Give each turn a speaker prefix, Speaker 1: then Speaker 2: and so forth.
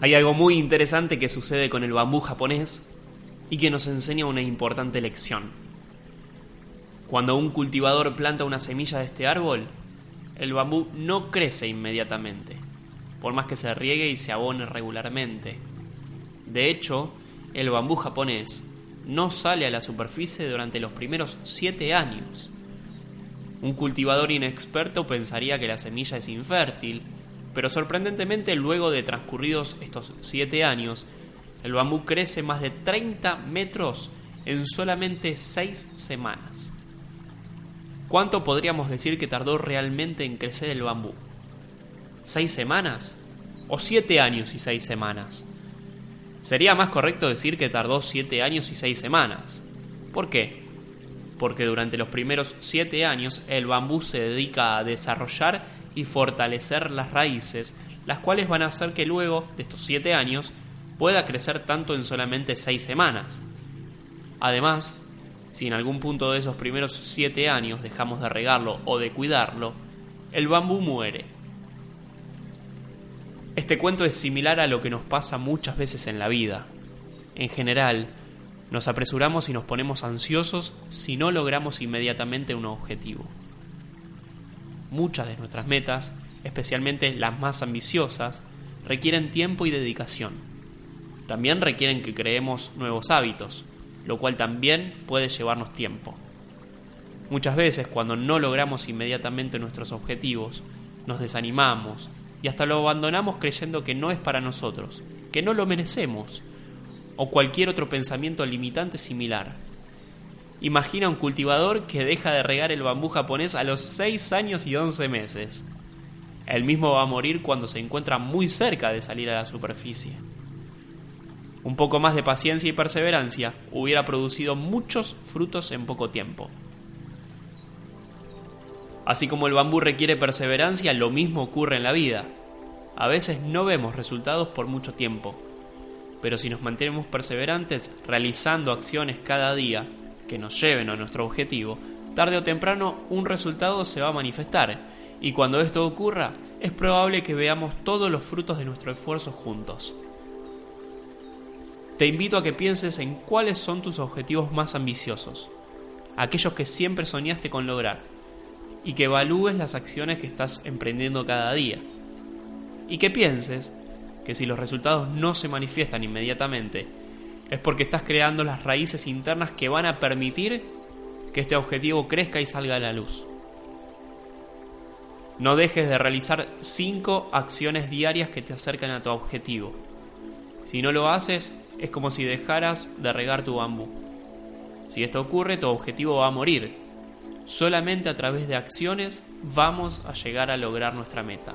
Speaker 1: Hay algo muy interesante que sucede con el bambú japonés y que nos enseña una importante lección. Cuando un cultivador planta una semilla de este árbol, el bambú no crece inmediatamente, por más que se riegue y se abone regularmente. De hecho, el bambú japonés no sale a la superficie durante los primeros siete años. Un cultivador inexperto pensaría que la semilla es infértil pero sorprendentemente luego de transcurridos estos 7 años, el bambú crece más de 30 metros en solamente 6 semanas. ¿Cuánto podríamos decir que tardó realmente en crecer el bambú? ¿6 semanas? ¿O 7 años y 6 semanas? Sería más correcto decir que tardó 7 años y 6 semanas. ¿Por qué? Porque durante los primeros 7 años el bambú se dedica a desarrollar y fortalecer las raíces, las cuales van a hacer que luego de estos 7 años pueda crecer tanto en solamente 6 semanas. Además, si en algún punto de esos primeros 7 años dejamos de regarlo o de cuidarlo, el bambú muere. Este cuento es similar a lo que nos pasa muchas veces en la vida. En general, nos apresuramos y nos ponemos ansiosos si no logramos inmediatamente un objetivo muchas de nuestras metas, especialmente las más ambiciosas, requieren tiempo y dedicación. También requieren que creemos nuevos hábitos, lo cual también puede llevarnos tiempo. Muchas veces cuando no logramos inmediatamente nuestros objetivos, nos desanimamos y hasta lo abandonamos creyendo que no es para nosotros, que no lo merecemos, o cualquier otro pensamiento limitante similar. Imagina un cultivador que deja de regar el bambú japonés a los 6 años y 11 meses. El mismo va a morir cuando se encuentra muy cerca de salir a la superficie. Un poco más de paciencia y perseverancia hubiera producido muchos frutos en poco tiempo. Así como el bambú requiere perseverancia, lo mismo ocurre en la vida. A veces no vemos resultados por mucho tiempo, pero si nos mantenemos perseverantes realizando acciones cada día, que nos lleven a nuestro objetivo, tarde o temprano un resultado se va a manifestar y cuando esto ocurra es probable que veamos todos los frutos de nuestro esfuerzo juntos. Te invito a que pienses en cuáles son tus objetivos más ambiciosos, aquellos que siempre soñaste con lograr, y que evalúes las acciones que estás emprendiendo cada día. Y que pienses que si los resultados no se manifiestan inmediatamente, es porque estás creando las raíces internas que van a permitir que este objetivo crezca y salga a la luz. No dejes de realizar 5 acciones diarias que te acercan a tu objetivo. Si no lo haces, es como si dejaras de regar tu bambú. Si esto ocurre, tu objetivo va a morir. Solamente a través de acciones vamos a llegar a lograr nuestra meta.